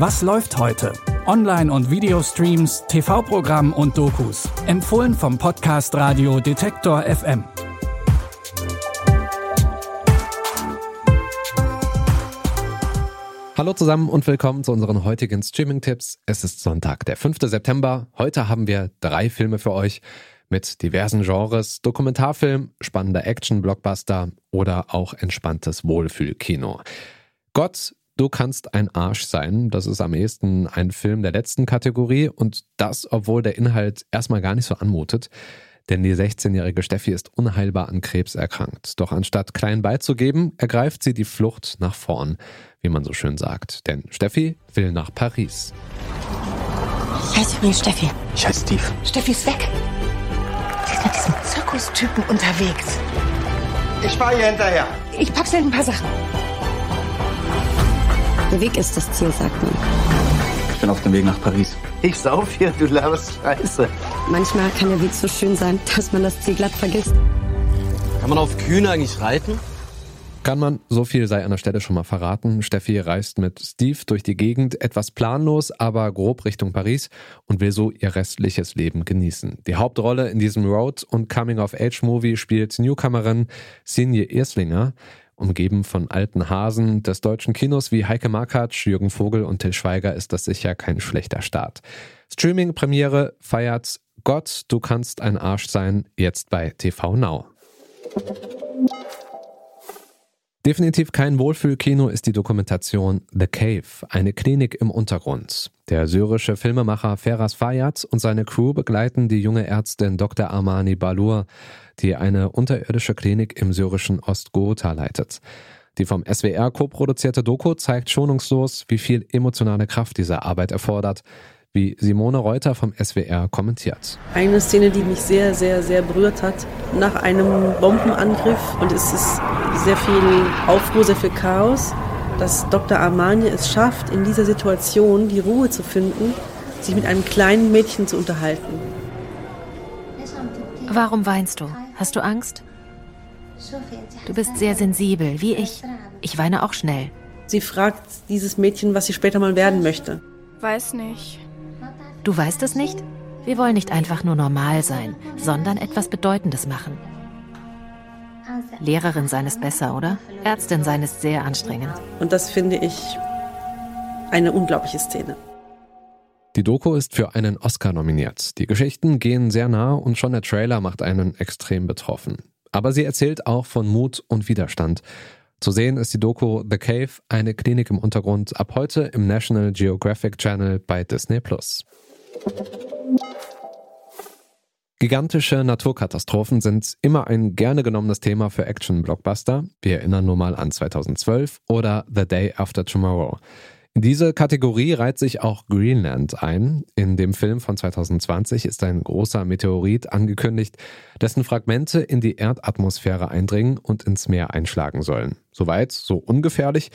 Was läuft heute? Online- und Videostreams, TV-Programm und Dokus. Empfohlen vom Podcast Radio Detektor FM. Hallo zusammen und willkommen zu unseren heutigen Streaming-Tipps. Es ist Sonntag, der 5. September. Heute haben wir drei Filme für euch mit diversen Genres, Dokumentarfilm, spannender Action-Blockbuster oder auch entspanntes Wohlfühlkino. Gott, du kannst ein Arsch sein. Das ist am ehesten ein Film der letzten Kategorie und das, obwohl der Inhalt erstmal gar nicht so anmutet. Denn die 16-jährige Steffi ist unheilbar an Krebs erkrankt. Doch anstatt klein beizugeben, ergreift sie die Flucht nach vorn, wie man so schön sagt. Denn Steffi will nach Paris. Ich heiße übrigens Steffi. Ich heiße Steve. Steffi ist weg. Sie ist mit diesem Zirkustypen unterwegs. Ich fahre hier hinterher. Ich pack schnell ein paar Sachen. Der Weg ist das Ziel, sagt man. Ich bin auf dem Weg nach Paris. Ich sauf hier, du laberst Scheiße. Manchmal kann der Weg so schön sein, dass man das Ziel glatt vergisst. Kann man auf Kühne eigentlich reiten? Kann man, so viel sei an der Stelle schon mal verraten. Steffi reist mit Steve durch die Gegend, etwas planlos, aber grob Richtung Paris und will so ihr restliches Leben genießen. Die Hauptrolle in diesem Road- und Coming-of-Age-Movie spielt Newcomerin Sinje Erslinger umgeben von alten Hasen des deutschen Kinos wie Heike Markatsch, Jürgen Vogel und Till Schweiger ist das sicher kein schlechter Start. Streaming-Premiere feiert Gott, du kannst ein Arsch sein, jetzt bei TV Now. Definitiv kein Wohlfühlkino ist die Dokumentation The Cave, eine Klinik im Untergrund. Der syrische Filmemacher Feras Fayyad und seine Crew begleiten die junge Ärztin Dr. Armani Balur, die eine unterirdische Klinik im syrischen Ostghouta leitet. Die vom SWR co-produzierte Doku zeigt schonungslos, wie viel emotionale Kraft diese Arbeit erfordert, wie Simone Reuter vom SWR kommentiert. Eine Szene, die mich sehr, sehr, sehr berührt hat, nach einem Bombenangriff und es ist sehr viel Aufruhr, sehr viel Chaos, dass Dr. Armani es schafft, in dieser Situation die Ruhe zu finden, sich mit einem kleinen Mädchen zu unterhalten. Warum weinst du? Hast du Angst? Du bist sehr sensibel, wie ich. Ich weine auch schnell. Sie fragt dieses Mädchen, was sie später mal werden möchte. Weiß nicht. Du weißt es nicht? Wir wollen nicht einfach nur normal sein, sondern etwas Bedeutendes machen. Lehrerin sein ist besser, oder? Ärztin sein ist sehr anstrengend. Und das finde ich eine unglaubliche Szene. Die Doku ist für einen Oscar nominiert. Die Geschichten gehen sehr nah und schon der Trailer macht einen extrem betroffen. Aber sie erzählt auch von Mut und Widerstand. Zu sehen ist die Doku The Cave, eine Klinik im Untergrund, ab heute im National Geographic Channel bei Disney Plus. Gigantische Naturkatastrophen sind immer ein gerne genommenes Thema für Action-Blockbuster. Wir erinnern nur mal an 2012 oder The Day After Tomorrow. In diese Kategorie reiht sich auch Greenland ein. In dem Film von 2020 ist ein großer Meteorit angekündigt, dessen Fragmente in die Erdatmosphäre eindringen und ins Meer einschlagen sollen. Soweit, so ungefährlich.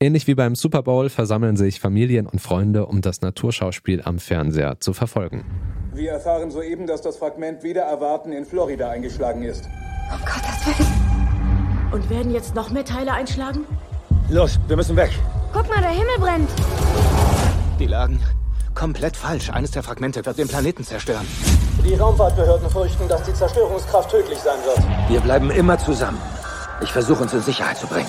Ähnlich wie beim Super Bowl versammeln sich Familien und Freunde, um das Naturschauspiel am Fernseher zu verfolgen. Wir erfahren soeben, dass das Fragment wieder erwarten in Florida eingeschlagen ist. Oh Gott, das war ich. Und werden jetzt noch mehr Teile einschlagen? Los, wir müssen weg. Guck mal, der Himmel brennt. Die lagen komplett falsch. Eines der Fragmente wird den Planeten zerstören. Die Raumfahrtbehörden fürchten, dass die Zerstörungskraft tödlich sein wird. Wir bleiben immer zusammen. Ich versuche uns in Sicherheit zu bringen.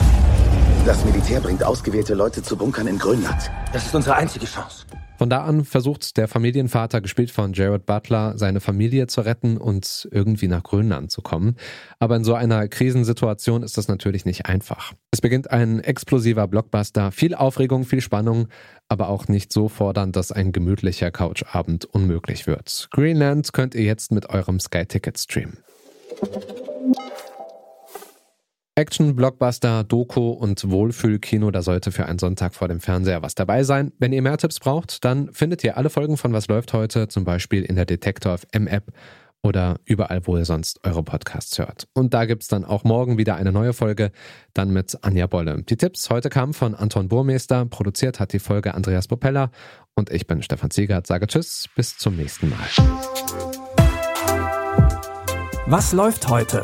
Das Militär bringt ausgewählte Leute zu Bunkern in Grönland. Das ist unsere einzige Chance. Von da an versucht der Familienvater, gespielt von Jared Butler, seine Familie zu retten und irgendwie nach Grönland zu kommen. Aber in so einer Krisensituation ist das natürlich nicht einfach. Es beginnt ein explosiver Blockbuster, viel Aufregung, viel Spannung, aber auch nicht so fordernd, dass ein gemütlicher Couchabend unmöglich wird. Greenland könnt ihr jetzt mit eurem Sky Ticket streamen. Action, Blockbuster, Doku und Wohlfühlkino, da sollte für einen Sonntag vor dem Fernseher was dabei sein. Wenn ihr mehr Tipps braucht, dann findet ihr alle Folgen von Was läuft heute, zum Beispiel in der Detektor FM App oder überall, wo ihr sonst eure Podcasts hört. Und da gibt's dann auch morgen wieder eine neue Folge, dann mit Anja Bolle. Die Tipps heute kamen von Anton Burmeister, produziert hat die Folge Andreas Popella und ich bin Stefan Ziegert, sage Tschüss, bis zum nächsten Mal. Was läuft heute?